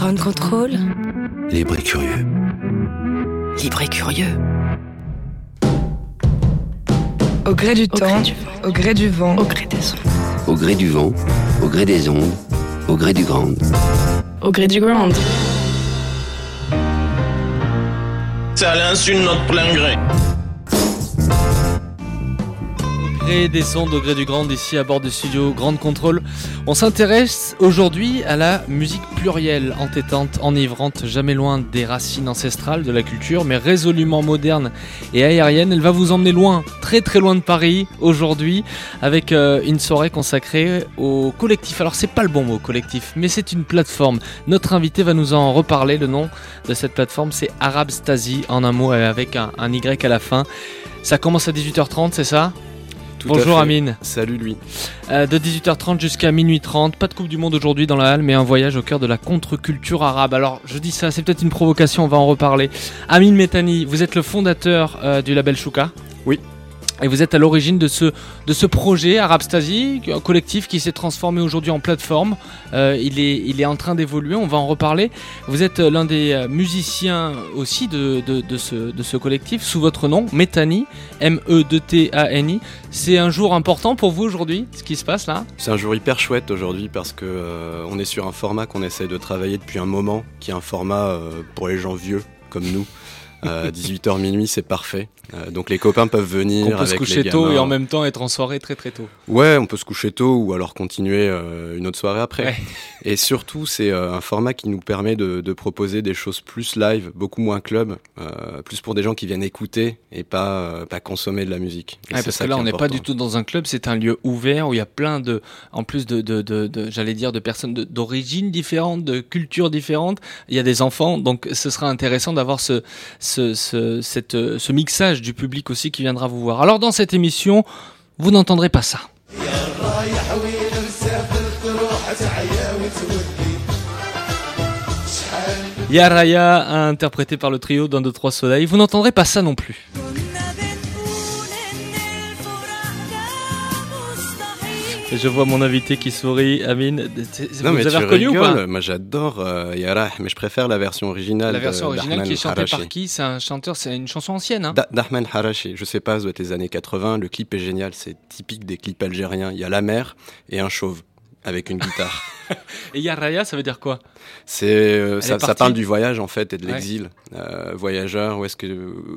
Ground Control. Libre et curieux. Libre et curieux. Au gré du temps, au gré du vent, au gré des ondes. Au gré du vent, au gré des ondes, au gré du grand. Au gré du grand. C'est à l'insu de notre plein gré. Des au gré du grand ici à bord du studio Grande Contrôle. On s'intéresse aujourd'hui à la musique plurielle, entêtante, enivrante, jamais loin des racines ancestrales de la culture, mais résolument moderne et aérienne. Elle va vous emmener loin, très très loin de Paris aujourd'hui, avec euh, une soirée consacrée au collectif. Alors c'est pas le bon mot collectif, mais c'est une plateforme. Notre invité va nous en reparler. Le nom de cette plateforme c'est Arab Stasi en un mot avec un, un Y à la fin. Ça commence à 18h30, c'est ça? Tout Bonjour. Amine. Salut lui. Euh, de 18h30 jusqu'à minuit 30, pas de Coupe du Monde aujourd'hui dans la halle, mais un voyage au cœur de la contre-culture arabe. Alors, je dis ça, c'est peut-être une provocation, on va en reparler. Amine Metani, vous êtes le fondateur euh, du label Chouka. Oui. Et vous êtes à l'origine de ce, de ce projet Arab Stasi, un collectif qui s'est transformé aujourd'hui en plateforme. Euh, il, est, il est en train d'évoluer, on va en reparler. Vous êtes euh, l'un des euh, musiciens aussi de, de, de ce, de ce collectif, sous votre nom, Metani, M-E-D-T-A-N-I. C'est un jour important pour vous aujourd'hui, ce qui se passe là? C'est un jour hyper chouette aujourd'hui parce que est sur un format qu'on essaye de travailler depuis un moment, qui est un format pour les gens vieux comme nous. Euh, 18h minuit, c'est parfait. Euh, donc les copains peuvent venir On peut avec se coucher les tôt et en même temps être en soirée très très tôt. Ouais, on peut se coucher tôt ou alors continuer euh, une autre soirée après. Ouais. Et surtout, c'est euh, un format qui nous permet de, de proposer des choses plus live, beaucoup moins club, plus pour des gens qui viennent écouter et pas pas consommer de la musique. Et Ouais, c'est parce que là, on est n'est pas du tout dans un club, c'est un lieu ouvert où il y a plein de, en plus de, de, de, j'allais dire, de personnes d'origines différentes, de cultures différentes. Il y a des enfants, donc ce sera intéressant d'avoir ce, ce, ce, cette, ce mixage du public aussi qui viendra vous voir. Alors, dans cette émission, vous n'entendrez pas ça. Yaraya, interprété par le trio d'un, deux, trois soleils. Vous n'entendrez pas ça non plus. Et je vois mon invité qui sourit, Amine. Non, vous mais avez tu reconnu ou pas Moi, j'adore euh, Yarah, mais je préfère la version originale. La version originale qui est chantée Harachi. par qui? C'est un chanteur, c'est une chanson ancienne. Hein Da- D'Ahmed Harachi, je sais pas, ça doit être les années 80. Le clip est génial, c'est typique des clips algériens. Il y a la mer et un chauve avec une guitare. Et Yaraya, ça veut dire quoi? C'est euh, ça, parle du voyage en fait et de Ouais. l'exil. Euh, voyageur, où est-ce que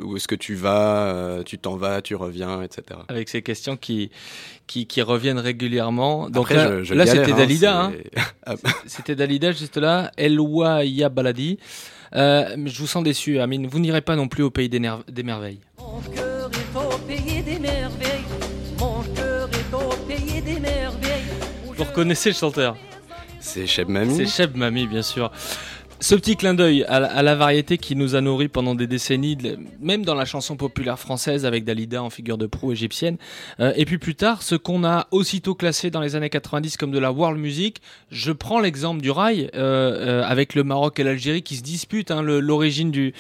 où est-ce que tu vas euh, Tu t'en vas, tu reviens, etc. Avec ces questions qui, qui, qui reviennent régulièrement. Donc Après, là, je- je là galère, c'était hein, Dalida. Hein Ah, C'était Dalida juste là. Elwa Ya Baladi. Je vous sens déçu, Amine. Vous n'irez pas non plus au pays des, des merveilles. Vous je reconnaissez le chanteur c'est Cheb Mami. C'est Cheb Mami, bien sûr. Ce petit clin d'œil à, la- variété qui nous a nourris pendant des décennies, même dans la chanson populaire française avec Dalida en figure de proue égyptienne. Euh, et puis plus tard, ce qu'on a aussitôt classé dans les années 90 comme de la world music. Je prends l'exemple du rail euh, euh, avec le Maroc et l'Algérie qui se disputent hein, l'origine du,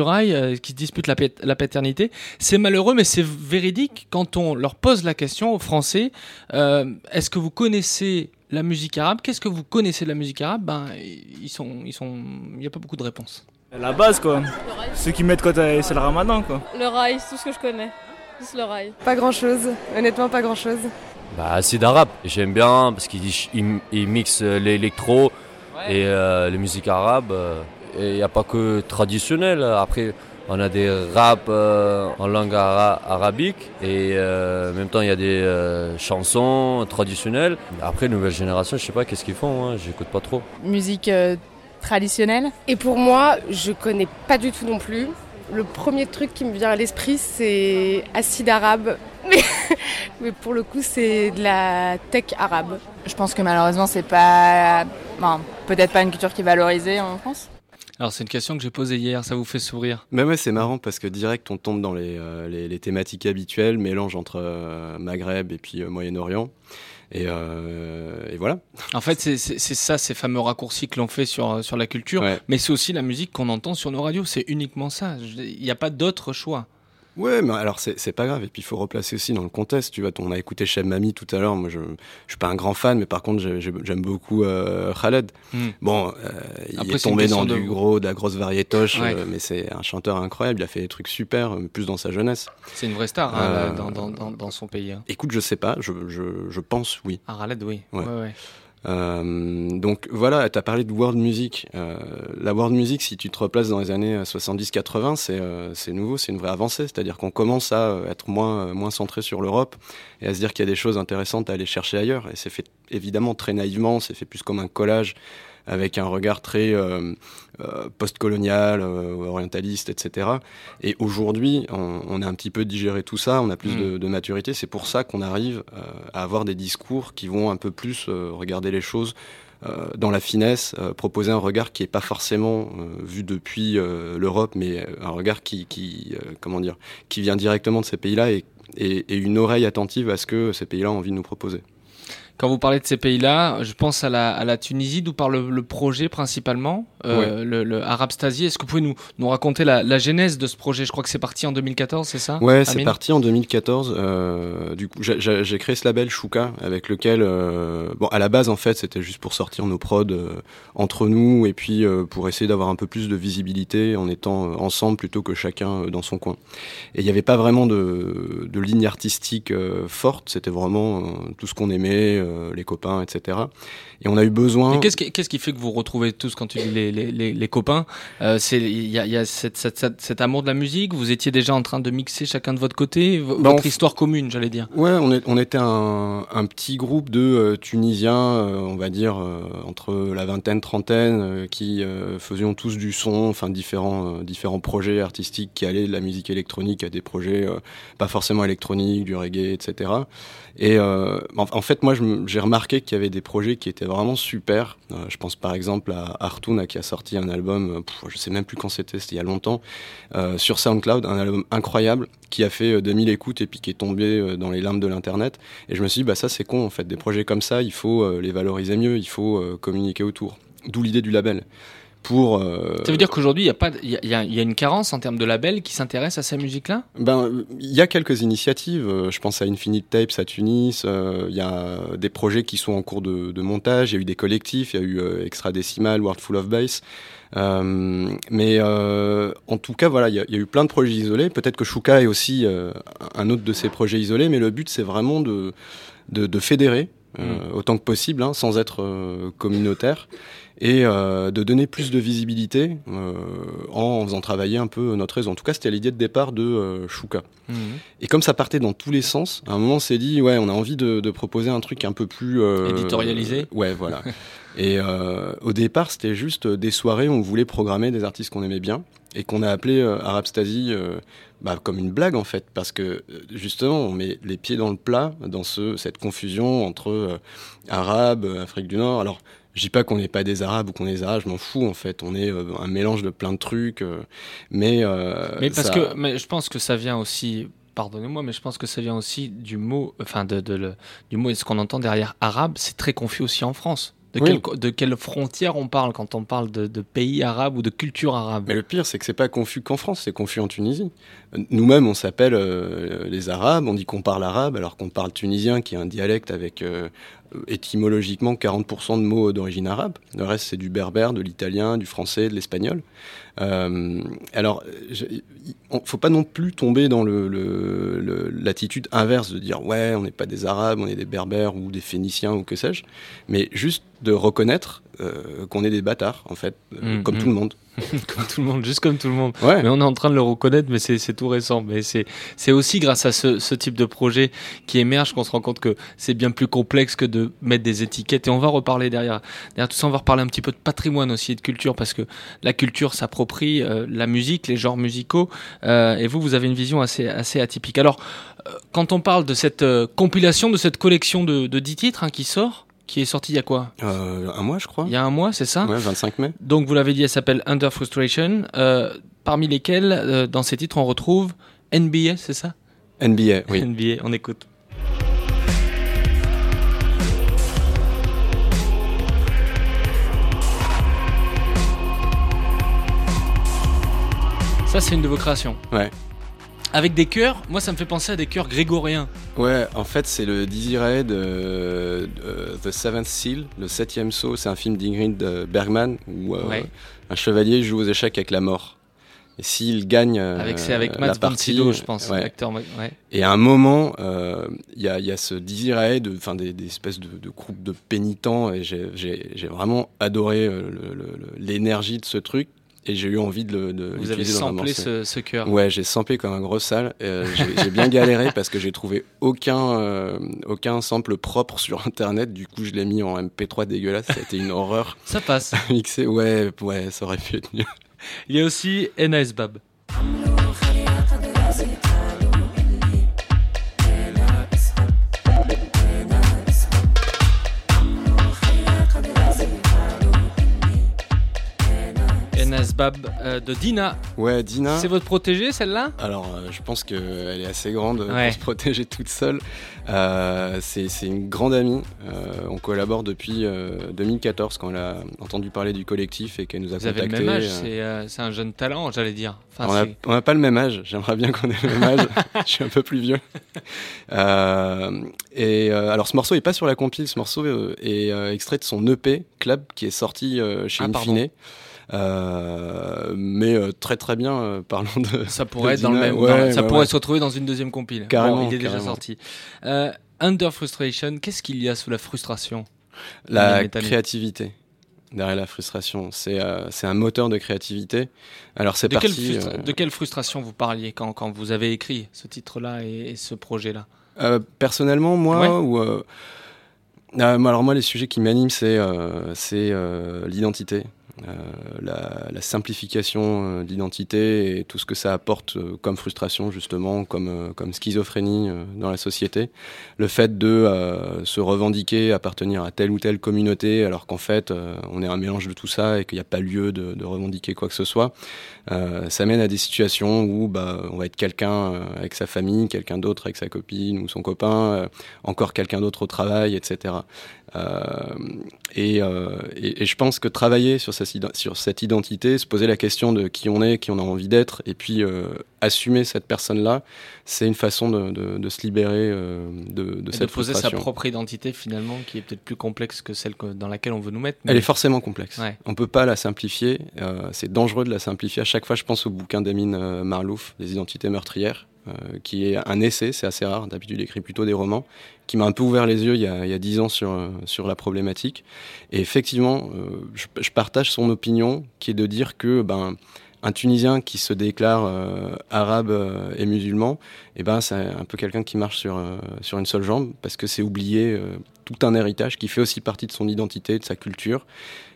rail, euh, qui se disputent la, paternité. C'est malheureux, mais c'est véridique quand on leur pose la question aux Français est-ce que vous connaissez la musique arabe Qu'est-ce que vous connaissez de la musique arabe? Ben, ils sont, ils sont, il n'y a pas beaucoup de réponses. La base quoi. Ceux qui mettent quand c'est le ramadan quoi. Le rail, c'est tout ce que je connais. Juste le rail. Pas grand chose, honnêtement pas grand chose. Bah, c'est d'arabe. J'aime bien parce qu'il il, il mixe l'électro et euh, les musiques arabes. Et il n'y a pas que traditionnel. Après, on a des raps euh, en langue ara- arabique et euh, en même temps, il y a des euh, chansons traditionnelles. Après, nouvelle génération, je sais pas qu'est-ce qu'ils font. Hein, J'écoute pas trop. Musique euh, traditionnelle. Et pour moi, je connais pas du tout non plus. Le premier truc qui me vient à l'esprit, c'est acide arabe. Mais, mais pour le coup, c'est de la tech arabe. Je pense que malheureusement, c'est pas. Bon, peut-être pas une culture qui est valorisée en France. Alors c'est une question que j'ai posée hier, ça vous fait sourire Mais ouais, c'est marrant parce que direct on tombe dans les, euh, les, les thématiques habituelles, mélange entre euh, Maghreb et puis euh, Moyen-Orient. Et, et voilà. En fait, c'est ça, ces fameux raccourcis que l'on fait sur, sur la culture, Ouais. mais c'est aussi la musique qu'on entend sur nos radios, c'est uniquement ça. Il n'y a pas d'autre choix. Ouais, mais alors c'est pas grave. Et puis il faut replacer aussi dans le contexte. Tu vois, on a écouté Cheb Mami tout à l'heure. Moi, je, je suis pas un grand fan, mais par contre, j'ai- j'ai- j'aime beaucoup euh, Khaled. Hmm. Bon, euh, il Après, est tombé dans de- du gros, de la grosse variétoche, Ouais. euh, mais c'est un chanteur incroyable. Il a fait des trucs super, euh, plus dans sa jeunesse. C'est une vraie star hein, dans, dans, dans, dans son pays. hein. Écoute, je sais pas. Je, je, je pense oui. Ah, Khaled, oui. Ouais. Ouais, ouais. Donc voilà, tu as parlé de world music. Euh, la world music, si tu te replaces dans les années euh, 70-80, c'est euh, c'est nouveau, c'est une vraie avancée. C'est-à-dire qu'on commence à euh, être moins, euh, moins centré sur l'Europe et à se dire qu'il y a des choses intéressantes à aller chercher ailleurs. Et c'est fait évidemment très naïvement, c'est fait plus comme un collage avec un regard très euh, euh, post-colonial, euh, orientaliste, etc. Et aujourd'hui, on, on a un petit peu digéré tout ça, on a plus Mm. de, de maturité. C'est pour ça qu'on arrive euh, à avoir des discours qui vont un peu plus regarder les choses euh, dans la finesse, euh, proposer un regard qui est pas forcément euh, vu depuis l'Europe, mais un regard qui, qui comment dire, qui vient directement de ces pays-là et, et, et une oreille attentive à ce que ces pays-là ont envie de nous proposer. Quand vous parlez de ces pays-là, je pense à la, à la Tunisie, d'où part le, le projet principalement, euh, le, le Arab Stasi. Est-ce que vous pouvez nous, nous raconter la, la genèse de ce projet? Je crois que c'est parti en 2014, c'est ça? Ouais, c'est parti en 2014. Euh, du coup, j'ai- créé ce label Shuka avec lequel, euh, bon, à la base en fait, c'était juste pour sortir nos prods euh, entre nous et puis euh, pour essayer d'avoir un peu plus de visibilité en étant euh, ensemble plutôt que chacun dans son coin. Et il n'y avait pas vraiment de, de ligne artistique euh, forte. C'était vraiment euh, tout ce qu'on aimait, euh, les copains, etc. Et on a eu besoin. Qu'est-ce qui, qu'est-ce qui fait que vous retrouvez tous quand tu dis les, les, les, les copains euh, C'est il y a, il y a cette, cette- cette- cet amour de la musique. Vous étiez déjà en train de mixer chacun de votre côté, Bah, votre histoire commune, j'allais dire. Ouais, on, est, on était un, un petit groupe de euh, Tunisiens, euh, on va dire entre la vingtaine, trentaine, qui faisions tous du son, enfin différents, différents projets artistiques qui allaient de la musique électronique à des projets pas forcément électroniques, du reggae, etc. Et euh, en, fait, moi, je j'ai remarqué qu'il y avait des projets qui étaient vraiment super. Euh, je pense par exemple à Artoun qui a sorti un album, euh, pff, je sais même plus quand c'était, c'était il y a longtemps, euh, sur SoundCloud, un album incroyable qui a fait euh, 2000 écoutes et puis qui est tombé euh, dans les limbes de l'internet. Et je me suis dit, bah ça c'est con en fait, des projets comme ça, il faut euh, les valoriser mieux, il faut euh, communiquer autour. D'où l'idée du label. Pour, euh, Ça veut dire qu'aujourd'hui, il y a pas, il y a, y une carence en termes de labels qui s'intéressent à ces musiques-là. Ben, il y a quelques initiatives. euh, Je pense à Infinite Tapes à Tunis. euh, Il y a des projets qui sont en cours de, de montage. Il y a eu des collectifs. Il y a eu euh, Extra Decimal, World Full of Bass. Euh, mais euh, en tout cas, voilà, il y, y a eu plein de projets isolés. Peut-être que Shuka est aussi euh, un autre de ces projets isolés. Mais le but, c'est vraiment de, de, de fédérer euh, autant que possible, hein, sans être euh, communautaire et euh, de donner plus de visibilité en faisant travailler un peu notre réseau. En tout cas, c'était l'idée de départ de Shuka. Et comme ça partait dans tous les sens, à un moment on s'est dit ouais, on a envie de, de proposer un truc un peu plus Éditorialisé. Ouais, voilà. et au départ, c'était juste des soirées où on voulait programmer des artistes qu'on aimait bien et qu'on a appelé Arab Stasi euh, bah, comme une blague en fait, parce que euh, justement on met les pieds dans le plat dans ce, cette confusion entre euh, Arabes, euh, Afrique du Nord. Alors je dis pas qu'on n'est pas des Arabes ou qu'on est des Arabes, je m'en fous en fait. On est euh, un mélange de plein de trucs, euh, mais Mais parce ça- que, mais je pense que ça vient aussi. Pardonnez-moi, mais je pense que ça vient aussi du mot, enfin de, de le- du mot et ce qu'on entend derrière arabe, c'est très confus aussi en France. De, Oui. quelle, de quelle frontière on parle quand on parle de, de pays arabes ou de culture arabe? Mais le pire, c'est que c'est pas confus qu'en France, c'est confus en Tunisie. Nous-mêmes, on s'appelle euh, les Arabes, on dit qu'on parle arabe, alors qu'on parle tunisien, qui est un dialecte avec euh, étymologiquement 40% de mots d'origine arabe. Le reste, c'est du berbère, de l'italien, du français, de l'espagnol. Euh, alors, il faut pas non plus tomber dans l'attitude inverse de dire ouais, on n'est pas des Arabes, on est des Berbères ou des Phéniciens ou que sais-je, mais juste de reconnaître euh, qu'on est des bâtards en fait, euh, Mm, comme mm. tout le monde. comme tout le monde, juste comme tout le monde. Ouais. Mais on est en train de le reconnaître, mais c'est tout récent. Mais c'est c'est aussi grâce à ce, ce type de projet qui émerge qu'on se rend compte que c'est bien plus complexe que de mettre des étiquettes. Et on va reparler derrière, derrière tout ça, on va reparler un petit peu de patrimoine aussi et de culture parce que la culture s'approprie euh, la musique, les genres musicaux. Euh, et vous, vous avez une vision assez assez atypique. Alors, euh, quand on parle de cette compilation, de cette collection de, de 10 titres hein, qui sort, qui est sortie il y a quoi Euh, un mois, je crois. Il y a un mois, c'est ça Ouais, 25 mai. donc vous l'avez dit, elle s'appelle Under Frustration, euh, parmi lesquels, euh, dans ces titres, on retrouve NBA, c'est ça NBA, oui. NBA, on écoute. Ça, c'est une de vos créations. Ouais. Avec des chœurs, moi ça me fait penser à des chœurs grégoriens. Ouais, en fait c'est le Dizzy Ray de, de The Seventh Seal, le septième saut. C'est un film d'Ingrid Bergman où euh, Ouais. un chevalier joue aux échecs avec la mort. Et s'il gagne euh, Avec, c'est avec la Matt partie, Sydow, je pense, ouais. l'acteur. Ouais. Et à un moment, euh, il y, a, il y a ce Dizzy Ray, de, enfin des, des espèces de, de groupes de pénitents, et j'ai- vraiment adoré euh, l'énergie de ce truc. Et j'ai eu envie de le de Vous avez samplé ce, ce chœur. Ouais, j'ai samplé comme un gros sale. Euh, j'ai bien galéré parce que j'ai trouvé aucun, euh, aucun sample propre sur internet. Du coup, je l'ai mis en MP3 dégueulasse. Ça a été une horreur. Ça passe. Mixé, ouais, ouais, ça aurait pu être mieux. Il y a aussi NS Bab. Bab euh, de Dina. Ouais, Dina. C'est votre protégée celle-là? Alors, euh, je pense qu'elle est assez grande Ouais. pour se protéger toute seule. Euh, c'est une grande amie. Euh, on collabore depuis euh, 2014 quand elle a entendu parler du collectif et qu'elle nous a Vous avez le même âge, euh, c'est euh, un jeune talent, j'allais dire. Enfin, on n'a pas le même âge. J'aimerais bien qu'on ait le même âge. je suis un peu plus vieux. Euh, et euh, alors, ce morceau est pas sur la compile. Ce morceau euh, est euh, extrait de son EP Club qui est sorti euh, chez Ah. Infine. Euh, mais euh, très très bien. euh, parlons de. Ça pourrait de être dans le même. Ouais, dans- ça pourrait ouais. se retrouver dans une deuxième compile. Carrément, Bon, il est déjà sorti. Under Frustration, qu'est-ce qu'il y a sous la frustration La créativité derrière la frustration. C'est euh, c'est un moteur de créativité. Alors c'est de, quelle euh, de quelle frustration vous parliez quand, quand vous avez écrit ce titre-là et, et ce projet-là? Euh, personnellement, moi, Ouais. ou alors moi, les sujets qui m'animent, c'est l'identité, la, la simplification euh, de l'identité et tout ce que ça apporte euh, comme frustration, justement, comme euh, comme schizophrénie euh, dans la société. Le fait de euh, se revendiquer, appartenir à telle ou telle communauté, alors qu'en fait, euh, on est un mélange de tout ça et qu'il n'y a pas lieu de, revendiquer quoi que ce soit. Euh, ça mène à des situations où bah, on va être quelqu'un euh, avec sa famille, quelqu'un d'autre avec sa copine ou son copain, euh, encore quelqu'un d'autre au travail, etc. Euh, et, euh, et, et je pense que travailler sur, cette iden- sur cette identité, se poser la question de qui on est, qui on a envie d'être, et puis euh, assumer cette personne-là, c'est une façon de, de, de se libérer de, de Et de poser sa propre identité finalement, qui est peut-être plus complexe que celle que- dans laquelle on veut nous mettre. Elle est forcément complexe. Ouais. On peut pas la simplifier. c'est dangereux de la simplifier. À chaque fois, je pense au bouquin d'Amine Marlouf, Les identités meurtrières, euh, qui est un essai, c'est assez rare. D'habitude, il écrit plutôt des romans, qui m'a un peu ouvert les yeux il y a, 10 ans sur, euh, sur la problématique. Et effectivement, euh, je, partage son opinion, qui est de dire que ben, un Tunisien qui se déclare euh, arabe et musulman, eh ben, c'est un peu quelqu'un qui marche sur, une seule jambe, parce que c'est oublier euh, tout un héritage qui fait aussi partie de son identité, de sa culture.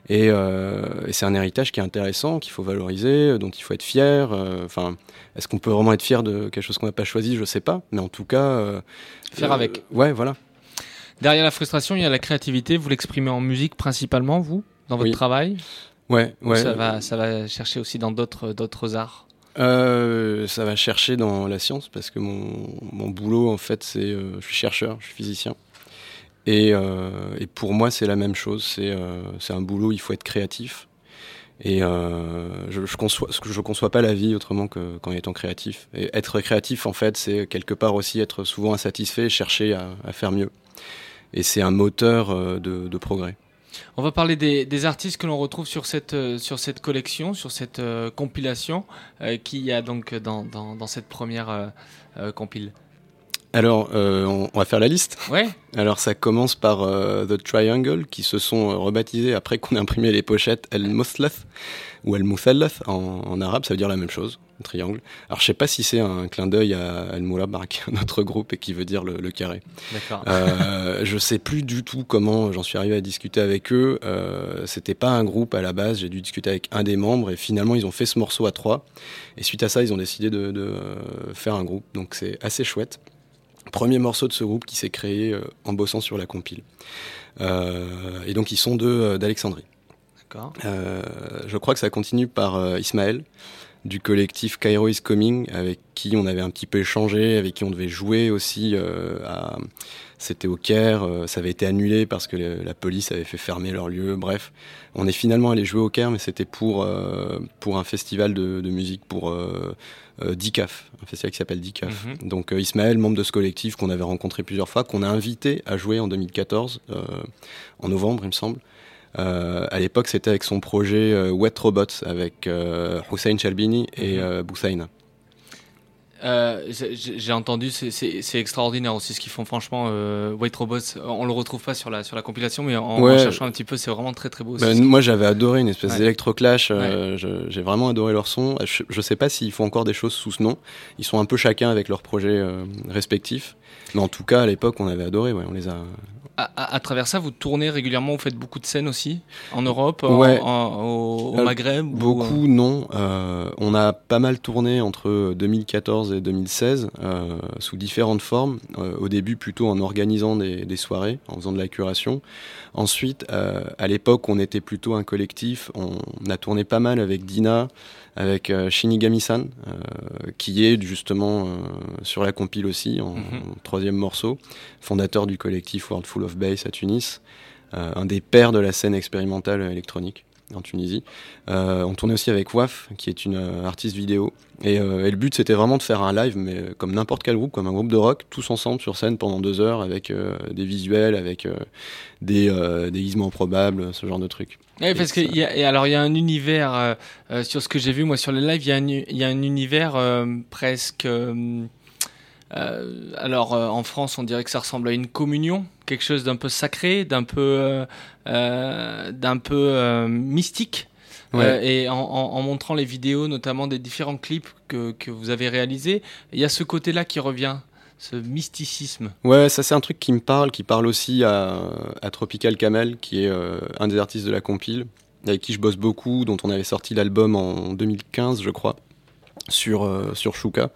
Et, euh, et c'est un héritage qui est intéressant, qu'il faut valoriser, dont il faut être fier. euh, Enfin, est-ce qu'on peut vraiment être fier de quelque chose qu'on n'a pas choisi? Je sais pas, mais en tout cas, euh, Faire euh, avec. Ouais, voilà. Derrière la frustration, il y a la créativité. Vous l'exprimez en musique principalement, vous, dans votre Oui. travail? Ouais, Ou ouais. Ça va, ça va chercher aussi dans d'autres, d'autres arts? Euh, ça va chercher dans la science parce que mon, mon boulot en fait c'est euh, je suis chercheur, je suis physicien et, euh, et pour moi c'est la même chose, c'est euh, un boulot il faut être créatif et euh, je, je conçois je conçois pas la vie autrement que qu'en étant créatif et être créatif en fait c'est quelque part aussi être souvent insatisfait chercher à, à faire mieux et c'est un moteur euh, de, de progrès. On va parler des, des artistes que l'on retrouve sur cette, euh, sur cette collection, sur cette euh, compilation, qu'il y a donc dans, dans, dans cette première compile. Alors, euh, on, on va faire la liste. Ouais. Alors, ça commence par euh, The Triangle, qui se sont euh, rebaptisés après qu'on ait imprimé les pochettes El Moslath ou El Muthallath en, en arabe, ça veut dire la même chose, un triangle. Alors, je sais pas si c'est un clin d'œil à El Moulabbar, qui est un autre groupe et qui veut dire le, le carré. D'accord. Euh, je sais plus du tout comment j'en suis arrivé à discuter avec eux. Euh, C'était pas un groupe à la base. J'ai dû discuter avec un des membres et finalement ils ont fait ce morceau à trois. Et suite à ça, ils ont décidé de, de euh, faire un groupe. Donc c'est assez chouette. Premier morceau de ce groupe qui s'est créé euh, en bossant sur la compile. Euh, et donc ils sont de euh, d'Alexandrie. D'accord. Je crois que ça continue par Ismaël, du collectif Cairo is Coming, avec qui on avait un petit peu échangé, avec qui on devait jouer aussi. à... C'était au Caire, ça avait été annulé parce que la police avait fait fermer leur lieu. Bref, on est finalement allé jouer au Caire, mais c'était pour, pour un festival de, de musique pour euh, DICAF, un festival qui s'appelle DICAF. Mhm. Donc euh, Ismaël, membre de ce collectif qu'on avait rencontré plusieurs fois, qu'on a invité à jouer en 2014, euh, en novembre il me semble. à l'époque, c'était avec son projet Wet Robots avec Hussein Chalbini et mhm. Euh, j'ai entendu, c'est extraordinaire aussi ce qu'ils font. Franchement, euh, White Robots, on le retrouve pas sur la sur la compilation, mais en, cherchant un petit peu, c'est vraiment très très beau. Bah, moi, j'avais adoré une espèce d'électroclash. Euh, j'ai vraiment adoré leur son. Je, je sais pas s'ils font encore des choses sous ce nom. Ils sont un peu chacun avec leurs projets euh, respectifs. Mais en tout cas, à l'époque, on avait adoré. Ouais, on les a, à, travers ça, vous tournez régulièrement, vous faites beaucoup de scènes aussi en Europe, au, Maghreb Beaucoup, non. Euh, on a pas mal tourné entre 2014 et 2016 euh, sous différentes formes. Euh, au début, plutôt en organisant des, des, soirées, en faisant de la curation. Ensuite, à l'époque, on était plutôt un collectif. On, a tourné pas mal avec Dina avec euh, Shinigami-san, euh, qui est justement euh, sur la compile aussi, en, mhm. troisième morceau, fondateur du collectif World Full of Bass à Tunis, un des pères de la scène expérimentale électronique en Tunisie. on tournait aussi avec WAF, qui est une artiste vidéo. Et, le but, c'était vraiment de faire un live, mais comme n'importe quel groupe, comme un groupe de rock, tous ensemble sur scène pendant deux heures, avec des visuels, avec des déguisements probables, ce genre de trucs. Oui, parce qu'il y a, alors il y a un univers euh, euh, sur ce que j'ai vu moi sur les lives, il y a un, il y a un univers euh, presque. Alors en France, on dirait que ça ressemble à une communion, quelque chose d'un peu sacré, d'un peu, d'un peu mystique. et en, en, montrant les vidéos, notamment des différents clips que, que vous avez réalisés, il y a ce côté-là qui revient ce mysticisme. Ouais, ça c'est un truc qui me parle, qui parle aussi à, à Tropical Camel, qui est euh, un des artistes de la compile, avec qui je bosse beaucoup, dont on avait sorti l'album en 2015, je crois, sur, euh, sur Shuka.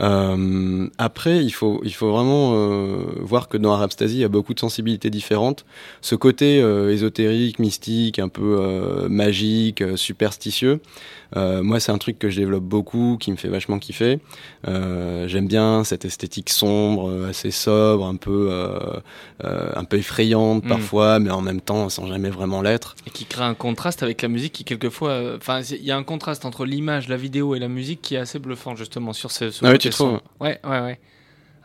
Euh, après, il faut, il faut vraiment euh, voir que dans Arabstasy, il y a beaucoup de sensibilités différentes. Ce côté euh, ésotérique, mystique, un peu euh, magique, euh, superstitieux, moi, c'est un truc que je développe beaucoup, qui me fait vachement kiffer. J'aime bien cette esthétique sombre, assez sobre, un peu, un peu effrayante mm. parfois, mais en même temps sans jamais vraiment l'être. Et qui crée un contraste avec la musique qui, quelquefois, enfin, il y a un contraste entre l'image, la vidéo et la musique qui est assez bluffant justement sur ce. ce ah oui, tu trouves? Ouais, ouais, ouais.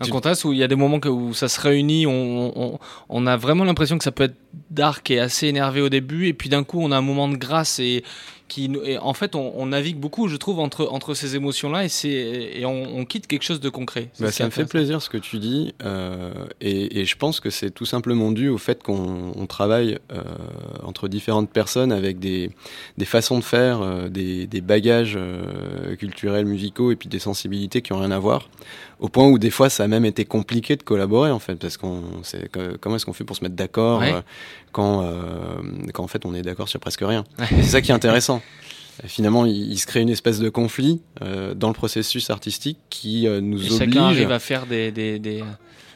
Un contraste où il y a des moments où ça se réunit, on, on, on a vraiment l'impression que ça peut être dark et assez énervé au début, et puis d'un coup on a un moment de grâce et qui, et en fait, on, navigue beaucoup, je trouve, entre, entre ces émotions-là et, et on, on, quitte quelque chose de concret. Bah, ça me fait plaisir ce que tu dis, euh, et, et, je pense que c'est tout simplement dû au fait qu'on travaille euh, entre différentes personnes avec des, des façons de faire, euh, des, des, bagages culturels, musicaux, et puis des sensibilités qui ont rien à voir, au point où des fois ça a même été compliqué de collaborer en fait, parce qu'on sait comment est-ce qu'on fait pour se mettre d'accord euh, quand, quand en fait on est d'accord sur presque rien. C'est ça qui est intéressant. Finalement, il, se crée une espèce de conflit euh, dans le processus artistique qui euh, nous Et oblige. Chacun arrive à faire des. des, des...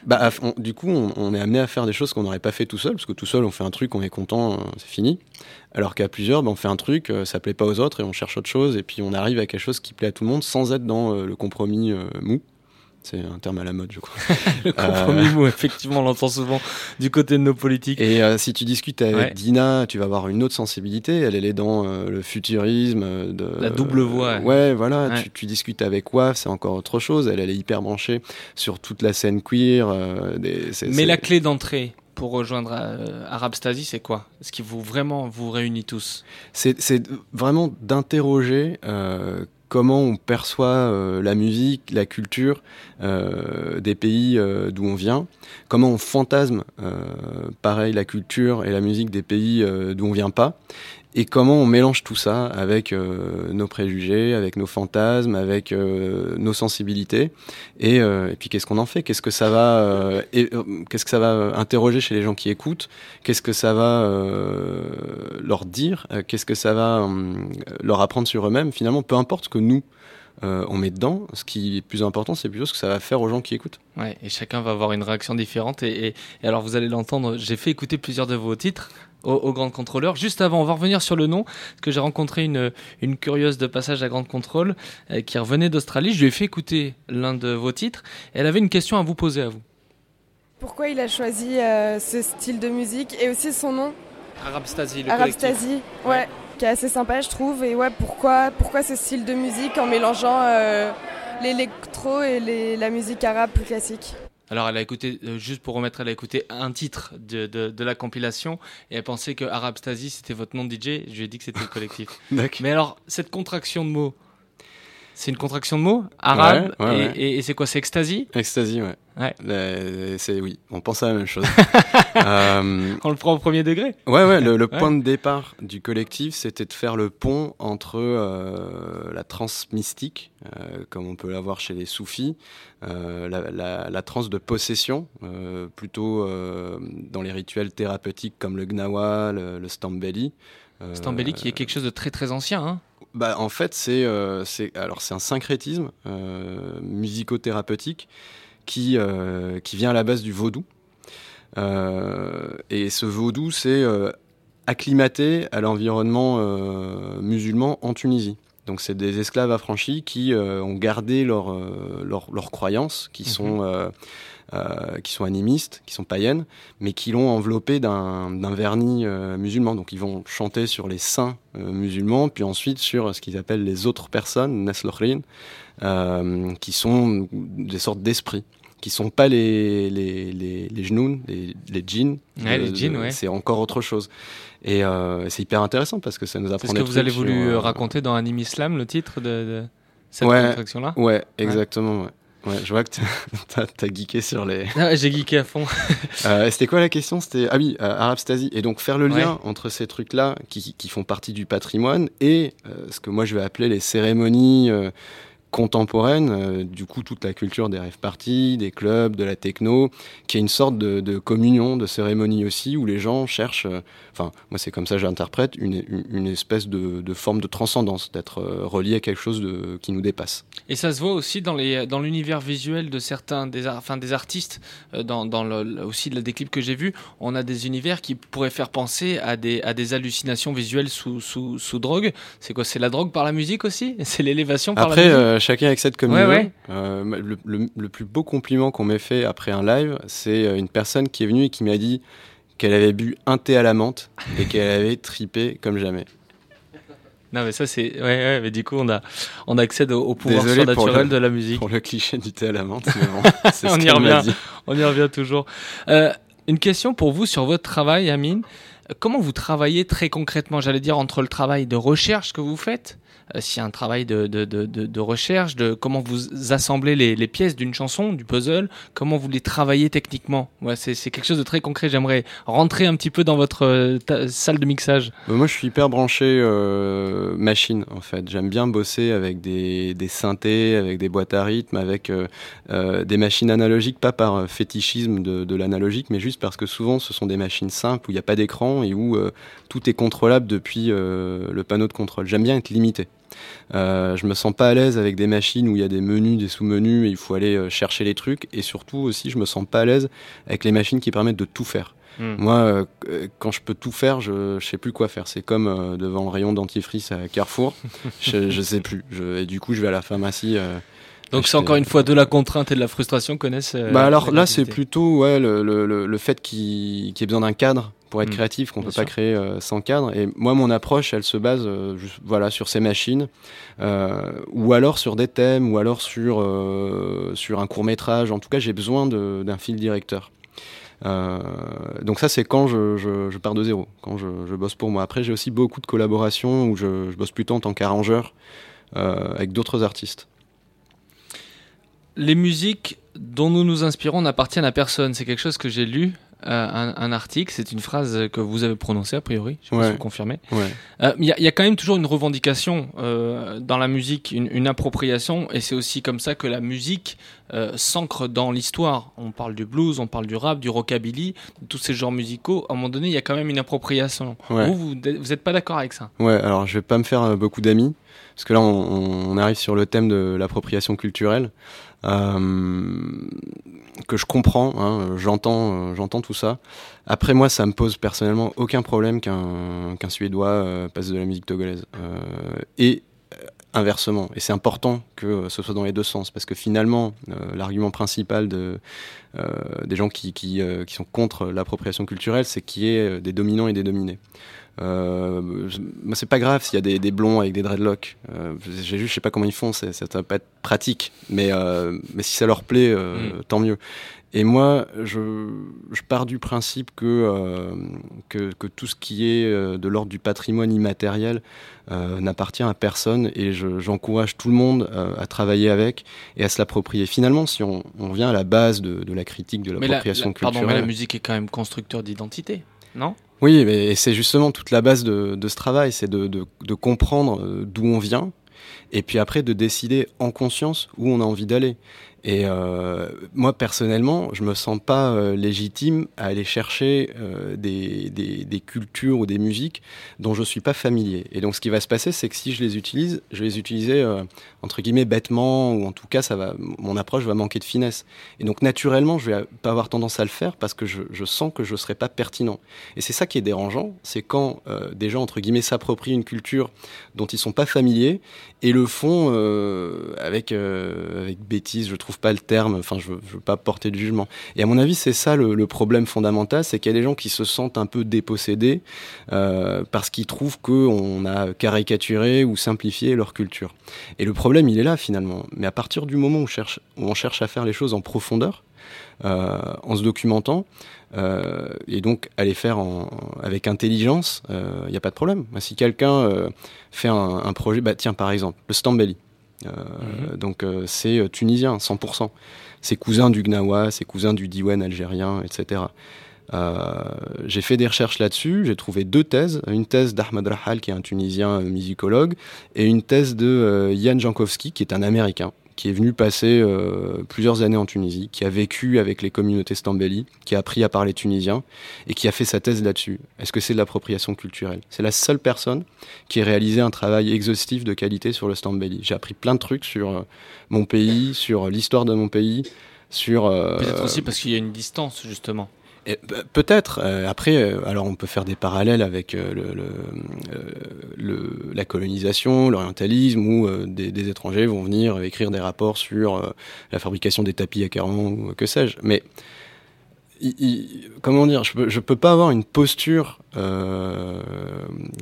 Bah, du coup, on, est amené à faire des choses qu'on n'aurait pas fait tout seul, parce que tout seul, on fait un truc, on est content, euh, c'est fini. Alors qu'à plusieurs, bah, on fait un truc, euh, ça plaît pas aux autres, et on cherche autre chose, et puis on arrive à quelque chose qui plaît à tout le monde sans être dans le compromis mou. C'est un terme à la mode, je crois. le compromis mou, effectivement, on l'entend souvent du côté de nos politiques. Et euh, si tu discutes avec Dina, tu vas avoir une autre sensibilité. Elle, elle est dans euh, le futurisme. Euh, de, la double voix. ouais, voilà. Tu, tu, discutes avec WAF, c'est encore autre chose. Elle, elle est hyper branchée sur toute la scène queer. Des, Mais la clé d'entrée pour rejoindre Arabstasy, c'est quoi? Ce qui vous vraiment vous réunit tous? C'est vraiment d'interroger comment on perçoit euh, la musique, la culture euh, des pays euh, d'où on vient, comment on fantasme, pareil, la culture et la musique des pays d'où on vient pas, et comment on mélange tout ça avec euh, nos préjugés, avec nos fantasmes, avec euh, nos sensibilités, et, euh, et puis qu'est-ce qu'on en fait? Qu'est-ce que ça va, qu'est-ce que ça va interroger chez les gens qui écoutent? Qu'est-ce que ça va leur dire? Qu'est-ce que ça va leur apprendre sur eux-mêmes? Finalement, peu importe ce que nous on met dedans. Ce qui est plus important, c'est plutôt ce que ça va faire aux gens qui écoutent. Ouais, et chacun va avoir une réaction différente. Et, et alors, vous allez l'entendre, j'ai fait écouter plusieurs de vos titres au, au Grand Contrôleur. Juste avant, on va revenir sur le nom, parce que j'ai rencontré une, une curieuse de passage à Grand Contrôle euh, qui revenait d'Australie. Je lui ai fait écouter l'un de vos titres. Et elle avait une question à vous poser à vous. Pourquoi il a choisi euh, ce style de musique et aussi son nom? Arabstasy, le Arabstasy, ouais, qui est assez sympa, je trouve. Et ouais, pourquoi, pourquoi ce style de musique en mélangeant euh, l'électro et les- la musique arabe plus classique? Alors, elle a écouté, euh, juste pour remettre, elle a écouté un titre de, de, de la compilation et elle pensait que Arabstasy c'était votre nom de DJ. Je lui ai dit que c'était le collectif. Mais alors, cette contraction de mots, c'est une contraction de mots Arabe Ouais, ouais, et, ouais. et- et c'est quoi C'est ecstasy? Ecstasy, ouais. C'est oui, on pense à la même chose. Euh, On le prend au premier degré Ouais, ouais, le, point de départ du collectif, c'était de faire le pont entre euh, la transe mystique, euh, comme on peut l'avoir chez les soufis, euh, la, la, la transe de possession, plutôt dans les rituels thérapeutiques comme le gnawa, le, le stambeli. Euh, Stambeli qui est quelque chose de très très ancien. Hein bah, en fait, c'est euh, c'est alors c'est un syncrétisme euh, musico-thérapeutique qui qui vient à la base du vaudou. Et ce vaudou, c'est acclimaté à l'environnement musulman en Tunisie. Donc c'est des esclaves affranchis qui euh, ont gardé leurs leurs- leurs croyances, qui Mhm. sont euh, euh, qui sont animistes, qui sont païennes, mais qui l'ont enveloppé d'un vernis euh, musulman. Donc ils vont chanter sur les saints euh, musulmans, puis ensuite sur ce qu'ils appellent les autres personnes, Naslokhrin, euh, qui sont des sortes d'esprits, qui sont pas les, les, les, les genoun, les, les djinns. Ouais, les djinns, ouais. C'est encore autre chose. Et euh, c'est hyper intéressant parce que ça nous C'est apprend ce des que vous avez voulu euh, raconter dans Anime Islam, le titre de, de cette ouais, contraction-là Ouais, exactement. Ouais. Ouais, je vois que t'as as geeké sur les. Ah J'ai geeké à fond. Euh, C'était quoi la question? C'était ah oui, euh, Arabstasy. Et donc faire le lien Ouais. entre ces trucs-là qui, qui font partie du patrimoine et euh, ce que moi je vais appeler les cérémonies contemporaines. euh, du coup, toute la culture des rêves parties, des clubs, de la techno, qui est une sorte de, de communion, de cérémonie aussi, où les gens cherchent. euh, Enfin, moi c'est comme ça j'interprète une, une, espèce de, de forme de transcendance, d'être euh, relié à quelque chose de, qui nous dépasse. Et ça se voit aussi dans les dans l'univers visuel de certains des ar- enfin des artistes dans, dans le, aussi des clips que j'ai vus, on a des univers qui pourraient faire penser à des à des hallucinations visuelles sous sous, sous drogue. C'est quoi? C'est la drogue par la musique aussi? C'est l'élévation par Après, la musique chacun accède comme Ouais, il veut. ouais. Euh, le, le- le plus beau compliment qu'on m'ait fait après un live, c'est euh, une personne qui est venue et qui m'a dit qu'elle avait bu un thé à la menthe et qu'elle avait tripé comme jamais. Non mais ça c'est ouais, ouais mais du coup on a on accède au, au pouvoir Désolé surnaturel le- de la musique. Pour le cliché du thé à la menthe, mais bon, c'est ce on y revient. dit. On y revient toujours. Euh, une question pour vous sur votre travail, Amine. Comment vous travaillez très concrètement, j'allais dire, entre le travail de recherche que vous faites, s'il y a un travail de, recherche, de comment vous assemblez les, pièces d'une chanson, du puzzle, comment vous les travaillez techniquement C'est quelque chose de très concret. J'aimerais rentrer un petit peu dans votre euh, salle de mixage. Bah, moi, je suis hyper branché euh, machine, en fait. J'aime bien bosser avec des, synthés, avec des boîtes à rythme, avec euh, euh, des machines analogiques, pas par euh, fétichisme de, l'analogique, mais juste parce que souvent, ce sont des machines simples où il n'y a pas d'écran et où euh, tout est contrôlable depuis euh, le panneau de contrôle. J'aime bien être limité. Euh, je me sens pas à l'aise avec des machines où il y a des menus, des sous-menus et il faut aller euh, chercher les trucs. Et surtout aussi, je me sens pas à l'aise avec les machines qui permettent de tout faire. Hmm. Moi, euh, quand je peux tout faire, je, je sais plus quoi faire. C'est comme euh, devant le rayon dentifrice à Carrefour. je, je sais plus. Je, et du coup, je vais à la pharmacie. euh, Donc c'est encore une fois de la contrainte et de la frustration connaissent. bah alors là, c'est plutôt ouais, le, le, le, le fait qu'il qu'il y ait besoin d'un cadre pour être Mm. créatif, qu'on Bien peut pas créer euh, sans cadre. Et moi, mon approche, elle se base euh, juste, voilà, sur ces machines, euh, ou alors sur des thèmes, ou alors sur, sur un court métrage. En tout cas, j'ai besoin d'un fil directeur. Euh, donc ça, c'est quand je, je, je pars de zéro, quand je, je bosse pour moi. Après, j'ai aussi beaucoup de collaborations où je, je bosse plutôt en tant qu'arrangeur euh, avec d'autres artistes. Les musiques dont nous nous inspirons n'appartiennent à personne. C'est quelque chose que j'ai lu, euh, un, un article. C'est une phrase que vous avez prononcée a priori. Je Ouais. Ouais. Euh, Il y, a- il y a quand même toujours une revendication euh, dans la musique, une, une appropriation, et c'est aussi comme ça que la musique s'ancre dans l'histoire. On parle du blues, on parle du rap, du rockabilly, de tous ces genres musicaux. À un moment donné, il y a quand même une appropriation. Ouais. Vous, vous, vous êtes pas d'accord avec ça? Ouais, alors je vais pas me faire beaucoup d'amis, parce que là on, on arrive sur le thème de l'appropriation culturelle. Euh, que je comprends, hein, j'entends, euh, j'entends tout ça. Après moi, ça me pose personnellement aucun problème qu'un Suédois euh, passe de la musique togolaise. Euh, et inversement. Et c'est important que ce soit dans les deux sens, parce que finalement, l'argument principal de, des gens qui, qui sont contre l'appropriation culturelle, c'est qu'il y ait des dominants et des dominés. Euh, moi, c'est pas grave s'il y a des, des, blonds avec des dreadlocks. Euh, j'ai juste, je sais pas comment ils font, ça va pas être pratique. Mais, euh, mais si ça leur plaît, euh, mm. tant mieux. Et moi, je, je pars du principe que, euh, que, que, tout ce qui est de l'ordre du patrimoine immatériel n'appartient à personne et j'encourage tout le monde à travailler avec et à se l'approprier. Finalement, si on, on, vient à la base de, de la critique de l'appropriation culturelle... Pardon, mais la musique est quand même constructeur d'identité, non? Oui, et c'est justement toute la base de, ce travail, c'est de, comprendre d'où on vient, et puis après de décider en conscience où on a envie d'aller. Et euh, moi personnellement, je me sens pas euh, légitime à aller chercher euh, des, des, des, cultures ou des musiques dont je suis pas familier. Et donc ce qui va se passer, c'est que si je les utilise, je vais les utiliser euh, entre guillemets bêtement ou en tout cas ça va, mon approche va manquer de finesse. Et donc naturellement, je vais pas avoir tendance à le faire parce que je, je sens que je serai pas pertinent. Et c'est ça qui est dérangeant, c'est quand euh, des gens entre guillemets s'approprient une culture dont ils sont pas familiers et le font avec avec bêtise, je trouve pas le terme, enfin je veux, veux pas porter de jugement. Et à mon avis, c'est ça le, problème fondamental, c'est qu'il y a des gens qui se sentent un peu dépossédés euh, parce qu'ils trouvent qu'on a caricaturé ou simplifié leur culture. Et le problème, il est là finalement. Mais à partir du moment où, on cherche à faire les choses en profondeur, euh, en se documentant, euh, et donc à les faire avec intelligence, il n'y a pas de problème. Si quelqu'un fait un, projet, bah, tiens par exemple, le Stambeli, euh, mmh. Donc euh, c'est euh, tunisien, 100%. C'est cousin du Gnawa, c'est cousin du Diwan algérien, etc. Euh, j'ai fait des recherches là-dessus, j'ai trouvé deux thèses, une thèse d'Ahmad Rahal qui est un Tunisien musicologue et une thèse de euh, Yann Jankowski qui est un Américain qui est venu passer euh, plusieurs années en Tunisie, qui a vécu avec les communautés Stambeli, qui a appris à parler tunisien et qui a fait sa thèse là-dessus. Est-ce que c'est de l'appropriation culturelle? C'est la seule personne qui ait réalisé un travail exhaustif de qualité sur le Stambeli. J'ai appris plein de trucs sur euh, mon pays, sur l'histoire de mon pays, sur... Euh, Peut-être aussi parce qu'il y a une distance, justement. Peut-être. Euh, après, euh, alors on peut faire des parallèles avec euh, la colonisation, l'orientalisme, où des, étrangers vont venir écrire des rapports sur la fabrication des tapis à Caron ou que sais-je. Mais comment dire, je peux, peux pas avoir une posture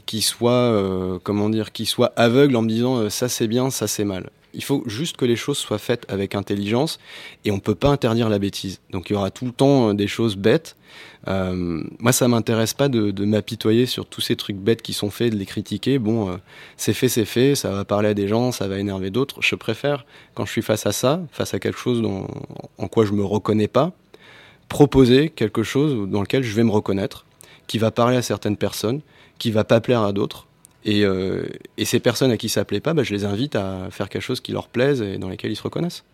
qui soit, comment dire, qui soit aveugle en me disant ça c'est bien, ça c'est mal. Il faut juste que les choses soient faites avec intelligence et on ne peut pas interdire la bêtise. Donc il y aura tout le temps euh, des choses bêtes. Euh, moi, ça m'intéresse pas de, m'apitoyer sur tous ces trucs bêtes qui sont faits, de les critiquer. Bon, euh, c'est fait, c'est fait, ça va parler à des gens, ça va énerver d'autres. Je préfère, quand je suis face à ça, face à quelque chose en quoi je me reconnais pas, proposer quelque chose dans lequel je vais me reconnaître, qui va parler à certaines personnes, qui va pas plaire à d'autres et, euh, et, ces personnes à qui ça plaît pas, bah, je les invite à faire quelque chose qui leur plaise et dans lesquels ils se reconnaissent.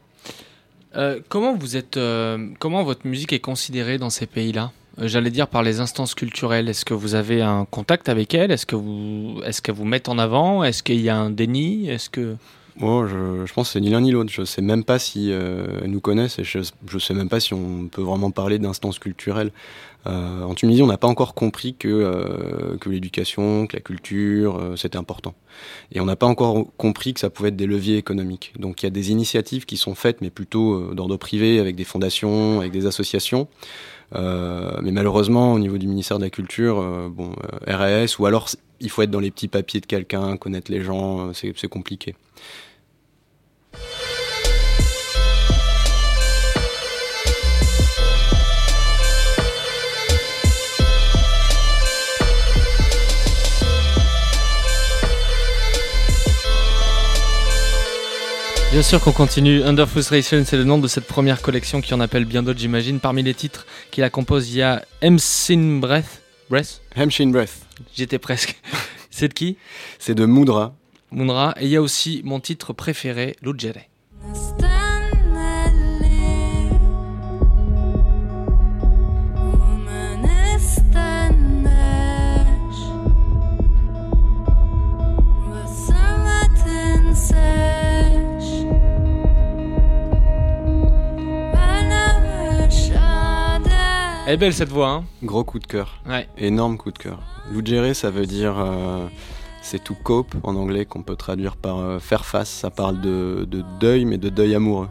Euh, comment vous êtes, euh, comment votre musique est considérée dans ces pays-là? J'allais dire par les instances culturelles. Est-ce que vous avez un contact avec elles? Est-ce que vous, est-ce qu'elles vous mettent en avant? Est-ce qu'il y a un déni? Est-ce que Moi, je, je, pense que c'est ni l'un ni l'autre. Je sais même pas si euh, elles nous connaissent et je, je sais même pas si on peut vraiment parler d'instances culturelles. Euh, en Tunisie, on n'a pas encore compris que, euh, l'éducation, que la culture, euh, c'était important. Et on n'a pas encore compris que ça pouvait être des leviers économiques. Donc il y a des initiatives qui sont faites, mais plutôt d'ordre privé, avec des fondations, avec des associations. Mais malheureusement, au niveau du ministère de la Culture, bon, RAS, ou alors il faut être dans les petits papiers de quelqu'un, connaître les gens, c'est compliqué. Bien sûr qu'on continue. Under Frustration, c'est le nom de cette première collection qui en appelle bien d'autres, j'imagine. Parmi les titres qui la composent, il y a Hemshin Breath. Breath? Hemshin Breath. J'étais presque. c'est de qui? C'est de Moudra. Moudra. Et il y a aussi mon titre préféré, Lujere. Elle est belle cette voix, hein Gros coup de cœur. Ouais. Énorme coup de cœur. Lugere, ça veut dire. euh, c'est to cope en anglais qu'on peut traduire par euh, faire face. Ça parle de, de deuil, mais de deuil amoureux.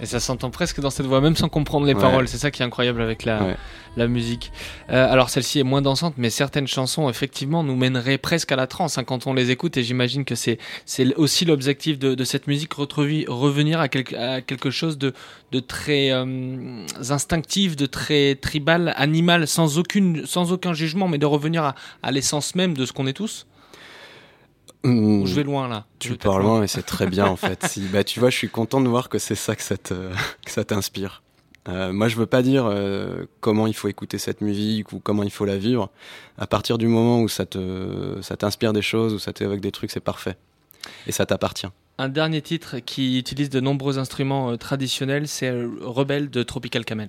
Et ça s'entend presque dans cette voix, même sans comprendre les Ouais. paroles. C'est ça qui est incroyable avec la, Ouais. la musique. Euh, alors celle-ci est moins dansante, mais certaines chansons, effectivement, nous mèneraient presque à la transe hein, quand on les écoute. Et j'imagine que c'est c'est aussi l'objectif de, de cette musique, retrouver, revenir à, quelque- à quelque chose de, de très euh, instinctif, de très tribal, animal, sans, aucune, sans aucun jugement, mais de revenir à, à l'essence même de ce qu'on est tous. Hmm, Ou je vais loin là. Tu pars loin et c'est très bien en fait. Si, bah, tu vois, je suis content de voir que c'est ça que ça t'inspire. Euh, moi, je veux pas dire euh, comment il faut écouter cette musique ou comment il faut la vivre. À partir du moment où ça te, ça t'inspire des choses, où ça t'évoque des trucs, c'est parfait. Et ça t'appartient. Un dernier titre qui utilise de nombreux instruments euh, traditionnels, c'est Rebelle de Tropical Camel.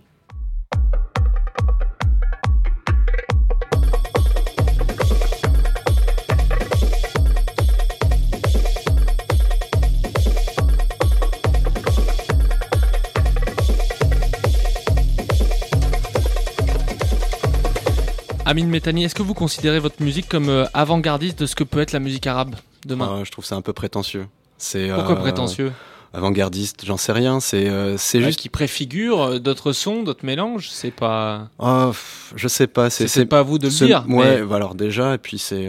Amine Métani, est-ce que vous considérez votre musique comme euh, avant-gardiste de ce que peut être la musique arabe demain Ah, je trouve ça un peu prétentieux. C'est Pourquoi euh, prétentieux? Avant-gardiste, j'en sais rien. C'est euh, c'est Ouais, juste. qui préfigure euh, d'autres sons, d'autres mélanges, c'est pas. Oh, je sais pas. C'est- c'est pas à vous de le dire, Ouais, mais- bah alors déjà, et puis c'est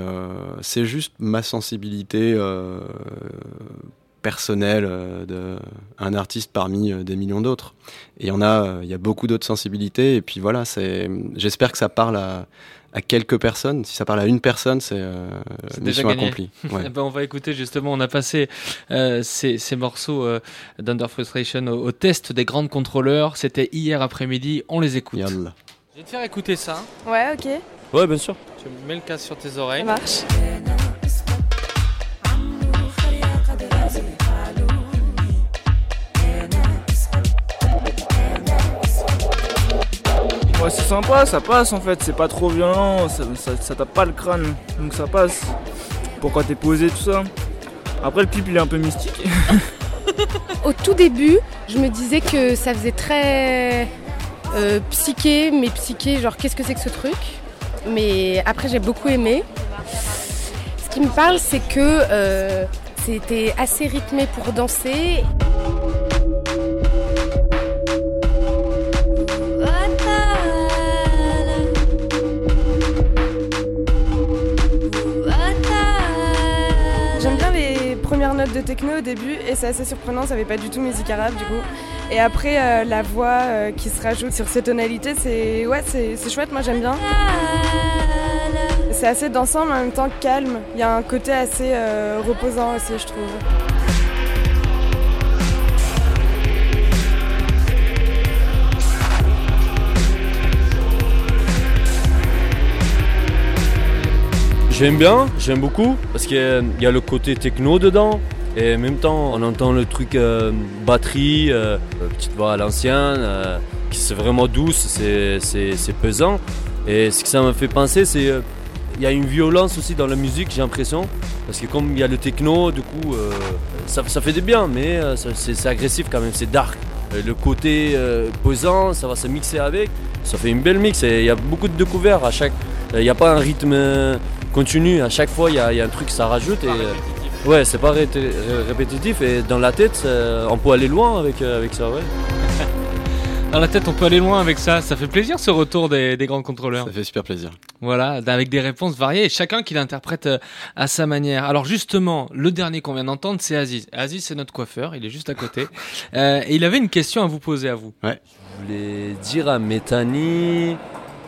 c'est juste ma sensibilité personnelle euh, de un artiste parmi euh, des millions d'autres. Et il y en a, euh, il y a beaucoup d'autres sensibilités. Et puis voilà, c'est. J'espère que ça parle à à quelques personnes. Si ça parle à une personne, c'est euh, mission accomplie. Ouais. Ben, on va écouter justement, on a passé euh, ces, ces morceaux euh, d'Under Frustration au, au test des grandes contrôleurs. C'était hier après-midi, on les écoute. Je vais te faire écouter ça. Ouais, ok. Ouais, bien sûr. Tu mets le casque sur tes oreilles. Ça marche. C'est sympa, ça passe en fait, c'est pas trop violent, ça, ça, ça tape pas le crâne, donc ça passe. Pourquoi t'es posé, tout ça? Après, le clip il est un peu mystique. Au tout début, je me disais que ça faisait très euh, psyché, mais psyché, genre qu'est-ce que c'est que ce truc? Mais après, j'ai beaucoup aimé. Ce qui me parle, c'est que euh, c'était assez rythmé pour danser. De techno au début et c'est assez surprenant, ça fait pas du tout musique arabe du coup. Et après euh, la voix euh, qui se rajoute sur ces tonalités, c'est ouais, c'est chouette, moi j'aime bien. C'est assez dansant mais en même temps calme. Il y a un côté assez euh, reposant aussi, je trouve. J'aime bien, j'aime beaucoup, parce qu'il y a le côté techno dedans, et en même temps on entend le truc euh, batterie, euh, petite voix à l'ancienne, euh, qui c'est vraiment douce, c'est- pesant. Et ce que ça me fait penser, c'est il y a une violence aussi dans la musique, j'ai l'impression, parce que comme il y a le techno, du coup, ça, ça fait du bien, mais c'est agressif quand même, c'est dark. Le côté pesant, ça va se mixer avec, ça fait une belle mix, il y a beaucoup de découvertes à chaque... Il n'y a pas un rythme continu, à chaque fois il y, a y a un truc que ça rajoute. Ouais, c'est pas ré- ré- répétitif, et dans la tête, on peut aller loin avec, euh, avec ça, ouais. Dans la tête, on peut aller loin avec ça. Ça fait plaisir ce retour des, des grands contrôleurs. Ça fait super plaisir. Voilà, avec des réponses variées et chacun qui l'interprète euh, à sa manière. Alors justement, le dernier qu'on vient d'entendre, c'est Aziz. Aziz, c'est notre coiffeur, il est juste à côté. Euh, et il avait une question à vous poser à vous. Ouais. Je voulais dire à Métani,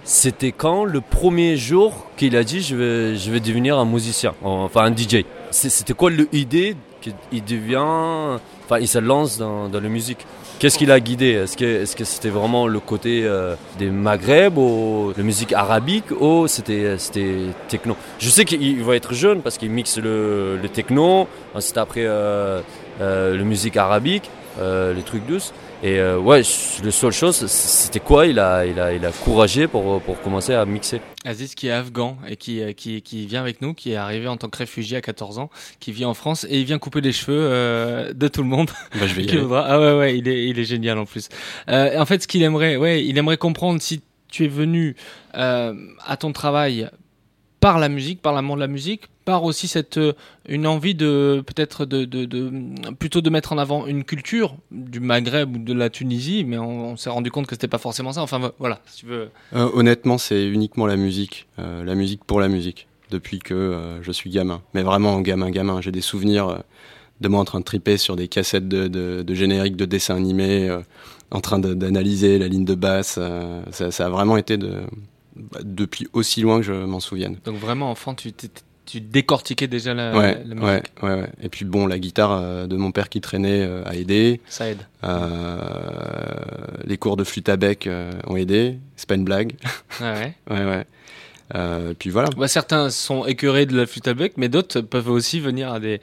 c'était quand le premier jour qu'il a dit je vais, je vais devenir un musicien, enfin un DJ C'était quoi l'idée qu'il devient, enfin il se lance dans, dans la musique? Qu'est-ce qui l'a guidé? Est-ce que c'était vraiment le côté euh, des Maghreb ou la musique arabique ou c'était techno? Je sais qu'il va être jeune parce qu'il mixe le, techno, ensuite après euh, euh, la musique arabique, les trucs douces. Et euh, ouais, le seule chose, c'était quoi? Il a, il, a, il a couragé pour, pour commencer à mixer. Aziz qui est afghan et qui, euh, qui, qui vient avec nous, qui est arrivé en tant que réfugié à 14 ans, qui vit en France et il vient couper les cheveux euh, de tout le monde. Bah, je vais y aller. Ah ouais, ouais, il est, il est génial en plus. Euh, en fait, ce qu'il aimerait, ouais, il aimerait comprendre si tu es venu euh, à ton travail par la musique, par l'amour de la musique, par aussi cette euh, une envie de peut-être de, de, de, plutôt de mettre en avant une culture du Maghreb ou de la Tunisie, mais on, on s'est rendu compte que c'était pas forcément ça. Enfin voilà, si tu veux. Euh, honnêtement, c'est uniquement la musique, euh, la musique pour la musique, depuis que euh, je suis gamin. Mais vraiment gamin, gamin. J'ai des souvenirs de moi en train de triper sur des cassettes de, de, de génériques de dessins animés, en train d'analyser la ligne de basse. ça, ça a vraiment été de, bah, depuis aussi loin que je m'en souvienne. Donc vraiment enfant, tu t'es- tu décortiquais déjà la, ouais, la musique. ouais, ouais, ouais. Et puis bon, la guitare euh, de mon père qui traînait euh, a aidé. Ça aide. Euh, les cours de flûte à bec ont aidé. C'est pas une blague. Ah ouais. ouais, ouais. Euh, et puis voilà. Bah, certains sont écœurés de la flûte à bec, mais d'autres peuvent aussi venir à des.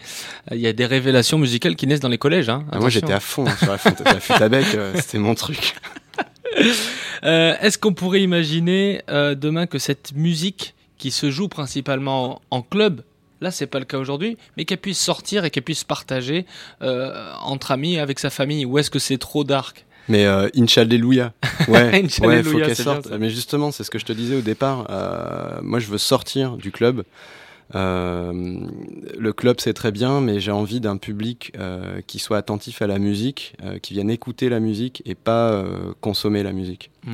Il y a des révélations musicales qui naissent dans les collèges. Hein. Ah, moi, j'étais à fond hein, sur la flûte, la flûte à bec. euh, C'était mon truc. Euh, Est-ce qu'on pourrait imaginer demain que cette musique qui se joue principalement en, club, là c'est pas le cas aujourd'hui, mais qu'elle puisse sortir et qu'elle puisse partager euh, entre amis avec sa famille Ou est-ce que c'est trop dark? Mais euh, Inch'Alléluia. Ouais, ouais, faut qu'elle bien, sorte. Mais justement, c'est ce que je te disais au départ. Euh, moi, je veux sortir du club. Euh, le club, c'est très bien, mais j'ai envie d'un public euh, qui soit attentif à la musique, qui vienne écouter la musique et pas consommer la musique. Mm.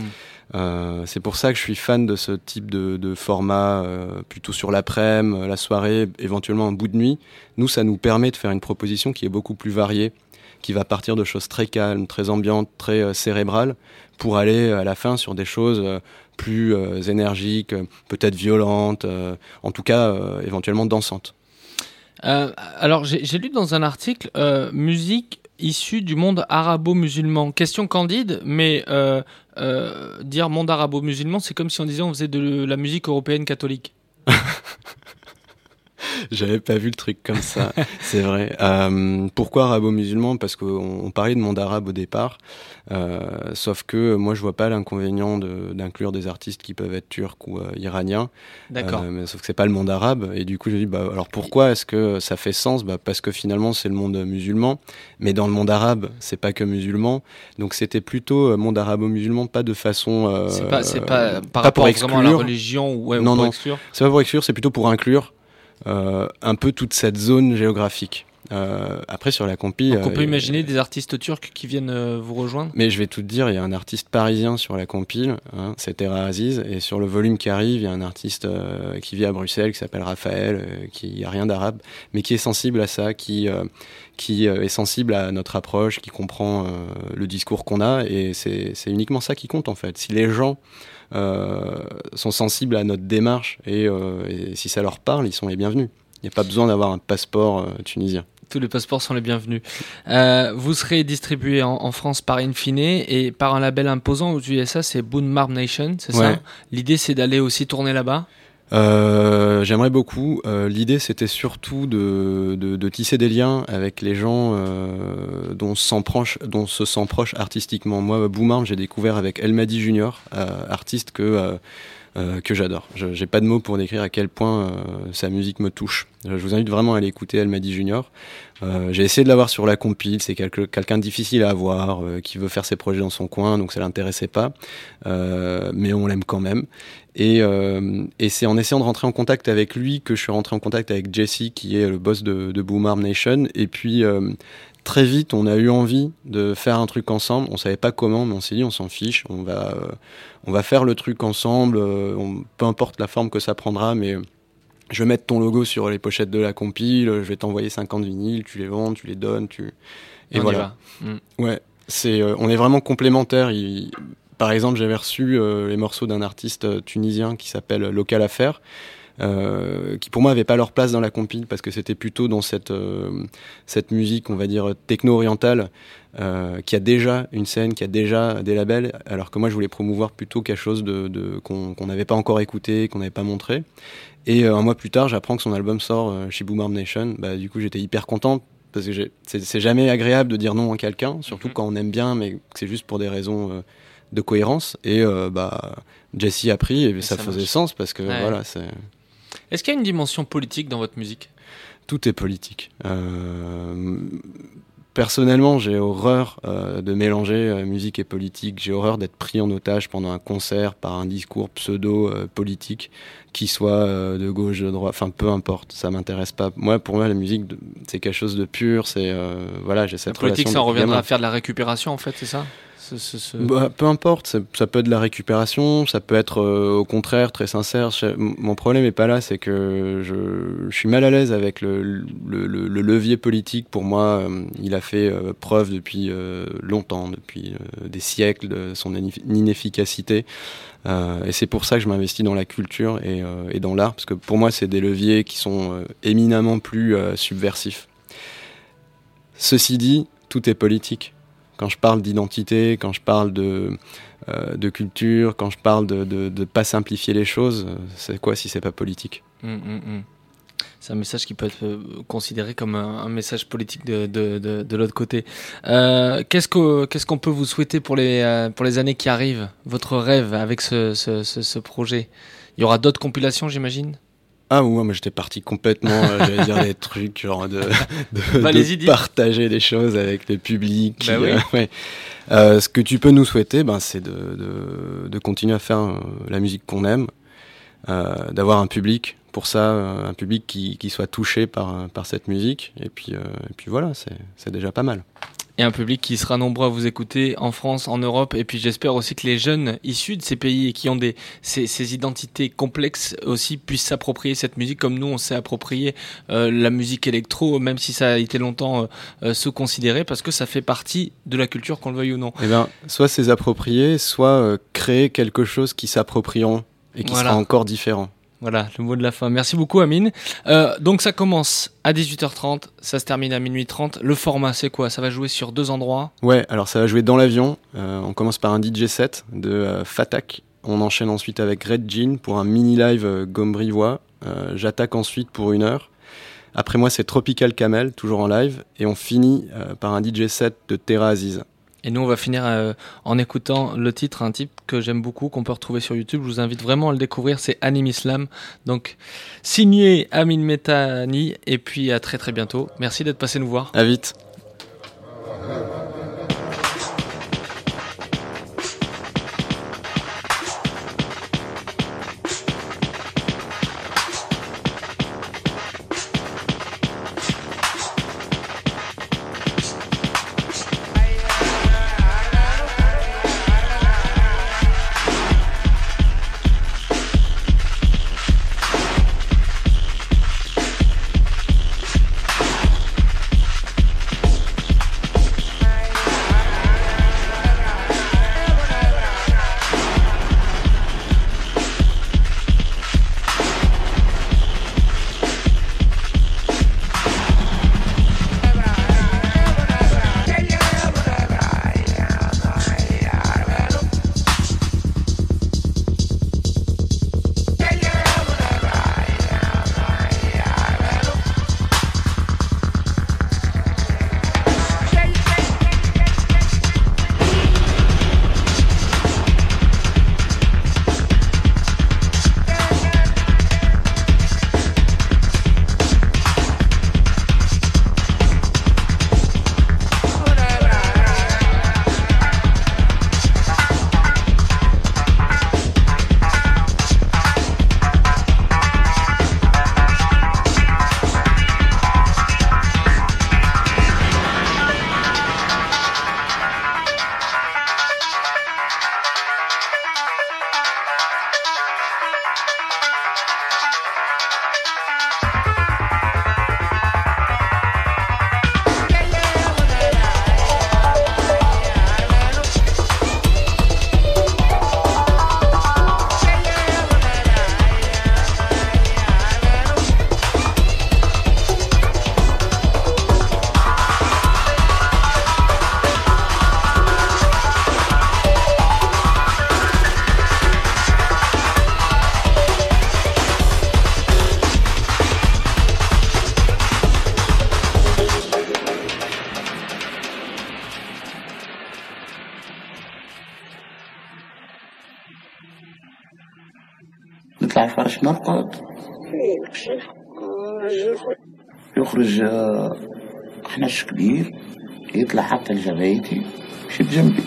Euh, c'est pour ça que je suis fan de ce type de, format, euh, plutôt sur l'après-midi, la soirée, éventuellement un bout de nuit. Nous, ça nous permet de faire une proposition qui est beaucoup plus variée, qui va partir de choses très calmes, très ambiantes, très euh, cérébrales, pour aller euh, à la fin sur des choses euh, plus euh, énergiques, euh, peut-être violentes, euh, en tout cas euh, éventuellement dansantes. Euh, alors, j'ai lu dans un article euh, musique issue du monde arabo-musulman. Question candide, mais euh, euh, dire monde arabo-musulman, c'est comme si on disait on faisait de la musique européenne catholique. J'avais pas vu le truc comme ça, c'est vrai. Euh, pourquoi arabo-musulman? Parce qu'on on parlait de monde arabe au départ, euh, sauf que moi je vois pas l'inconvénient de- d'inclure des artistes qui peuvent être turcs ou euh, iraniens. D'accord. Euh, mais sauf que c'est pas le monde arabe, et du coup j'ai dit bah alors pourquoi est-ce que ça fait sens? Bah parce que finalement c'est le monde musulman, mais dans le monde arabe c'est pas que musulman, donc c'était plutôt euh, monde arabo-musulman, pas de façon. euh, C'est pas, c'est pas par pas rapport pour vraiment à la exclure. religion ou, ouais, ou non, pour non, exclure? c'est pas pour exclure, c'est plutôt pour inclure un peu toute cette zone géographique. Euh, après, sur la compil. Donc on euh, peut imaginer des artistes turcs qui viennent euh, vous rejoindre? Mais je vais tout te dire, il y a un artiste parisien sur la compile, hein, c'est Terra Aziz, et sur le volume qui arrive, il y a un artiste euh, qui vit à Bruxelles, qui s'appelle Raphaël, euh, qui a rien d'arabe, mais qui est sensible à ça, qui, euh, qui euh, est sensible à notre approche, qui comprend euh, le discours qu'on a, et c'est c'est uniquement ça qui compte en fait. Si les gens euh, sont sensibles à notre démarche et, euh, et si ça leur parle, ils sont les bienvenus. Il n'y a pas besoin d'avoir un passeport euh, tunisien. Tous les passeports sont les bienvenus. Euh, vous serez distribué en, en France par Infine et par un label imposant aux USA, c'est Boone Marb Nation, c'est Ouais? ça L'idée c'est d'aller aussi tourner là-bas? Euh, J'aimerais beaucoup. Euh, L'idée, c'était surtout de, de, de tisser des liens avec les gens euh, dont, on proche, dont on se sent proche artistiquement. Moi, Boomarm, j'ai découvert avec Elmadi Junior, euh, artiste que, euh, que j'adore. J'ai pas de mots pour décrire à quel point sa musique me touche. Je vous invite vraiment à aller écouter Elmadi Junior. Euh, j'ai essayé de l'avoir sur la compile. C'est quelqu'un de difficile à avoir, euh, qui veut faire ses projets dans son coin, donc ça l'intéressait pas. Euh, mais on l'aime quand même. Et, euh, et c'est en essayant de rentrer en contact avec lui que je suis rentré en contact avec Jesse, qui est le boss de, de Boom Arm Nation. Et puis euh, très vite, on a eu envie de faire un truc ensemble. On savait pas comment, mais on s'est dit, on s'en fiche. On va, on va faire le truc ensemble. on- peu importe la forme que ça prendra, mais je vais mettre ton logo sur les pochettes de la compile. Je vais t'envoyer 50 vinyles. Tu les vends, tu les donnes. Tu... Et On voilà. Mm. Ouais, c'est, euh, on est vraiment complémentaires. Il- par exemple, j'avais reçu euh, les morceaux d'un artiste euh, tunisien qui s'appelle Local Affair, euh, qui pour moi n'avaient pas leur place dans la compile parce que c'était plutôt dans cette, euh, cette musique, on va dire, techno-orientale, euh, qui a déjà une scène, qui a déjà des labels, alors que moi je voulais promouvoir plutôt quelque chose de, de- qu'on n'avait pas encore écouté, qu'on n'avait pas montré. Et un mois plus tard, j'apprends que son album sort chez Boom Arm Nation. Bah, du coup, j'étais hyper content parce que c'est jamais agréable de dire non à quelqu'un, surtout quand on aime bien, mais que c'est juste pour des raisons euh, de cohérence. Et euh, bah, Jesse a pris et, ça, ça faisait sens parce que Ouais. voilà, c'est Est-ce qu'il y a une dimension politique dans votre musique? Tout est politique. Euh, personnellement, j'ai horreur euh, de mélanger euh, musique et politique. J'ai horreur d'être pris en otage pendant un concert par un discours pseudo-politique, qui soit de gauche, de droite, enfin peu importe, ça m'intéresse pas. Moi, pour moi, la musique, c'est quelque chose de pur. C'est voilà, j'ai cette La politique, relation ça en reviendra à faire de la récupération, en fait, c'est ça? Bah, peu importe, ça, peut être de la récupération, ça peut être euh, au contraire très sincère. Mon problème est pas là, c'est que je, suis mal à l'aise avec le, le, le- le levier politique. Pour moi, euh, il a fait euh, preuve depuis longtemps, depuis des siècles, de son inef- inefficacité. Et c'est pour ça que je m'investis dans la culture et, dans l'art, parce que pour moi, c'est des leviers qui sont éminemment plus subversifs. Ceci dit, tout est politique. Quand je parle d'identité, quand je parle de, euh, de culture, quand je parle de ne pas simplifier les choses, c'est quoi si c'est pas politique? Hum, hum, hum. C'est un message qui peut être euh, considéré comme un, message politique de, de, de, l'autre côté. Euh, qu'est-ce que qu'est-ce qu'on peut vous souhaiter pour les pour les années qui arrivent? Votre rêve avec ce, ce projet? Il y aura d'autres compilations, j'imagine? Ah ouais, moi j'étais parti complètement, euh, j'allais dire des trucs genre de, de, Bah, de partager des choses avec le public. Bah oui. euh, ouais. Euh, ce que tu peux nous souhaiter, ben, c'est de, de, de continuer à faire la musique qu'on aime, d'avoir un public pour ça, un public qui, qui soit touché par, par cette musique. Et puis, et puis voilà, c'est déjà pas mal. Et un public qui sera nombreux à vous écouter en France, en Europe, et puis j'espère aussi que les jeunes issus de ces pays et qui ont des ces, ces identités complexes aussi puissent s'approprier cette musique comme nous on s'est approprié euh, la musique électro, même si ça a été longtemps euh, euh, se considérer, parce que ça fait partie de la culture qu'on le veuille ou non. Eh ben, soit c'est approprié, soit euh, créer quelque chose qui s'approprieront et qui Voilà. sera encore différent. Voilà, le mot de la fin. Merci beaucoup, Amine. Euh, donc, ça commence à 18h30, ça se termine à minuit 30. Le format, c'est quoi? Ça va jouer sur deux endroits? Ouais, alors ça va jouer dans l'avion. Euh, on commence par un DJ set de euh, Fatak. On enchaîne ensuite avec Red Jean pour un mini live gombrivois. J'attaque ensuite pour une heure. Après moi, c'est Tropical Camel, toujours en live. Et on finit par un DJ set de Terra Aziz. Et nous, on va finir euh, en écoutant le titre, un type que j'aime beaucoup, qu'on peut retrouver sur YouTube. Je vous invite vraiment à le découvrir. C'est Anim Islam. Donc, signé Amine Metani. Et puis, à très très bientôt. Merci d'être passé nous voir. À vite. يخرج آه، حنش كبير يطلع حتى الجبايتي شد جنبي.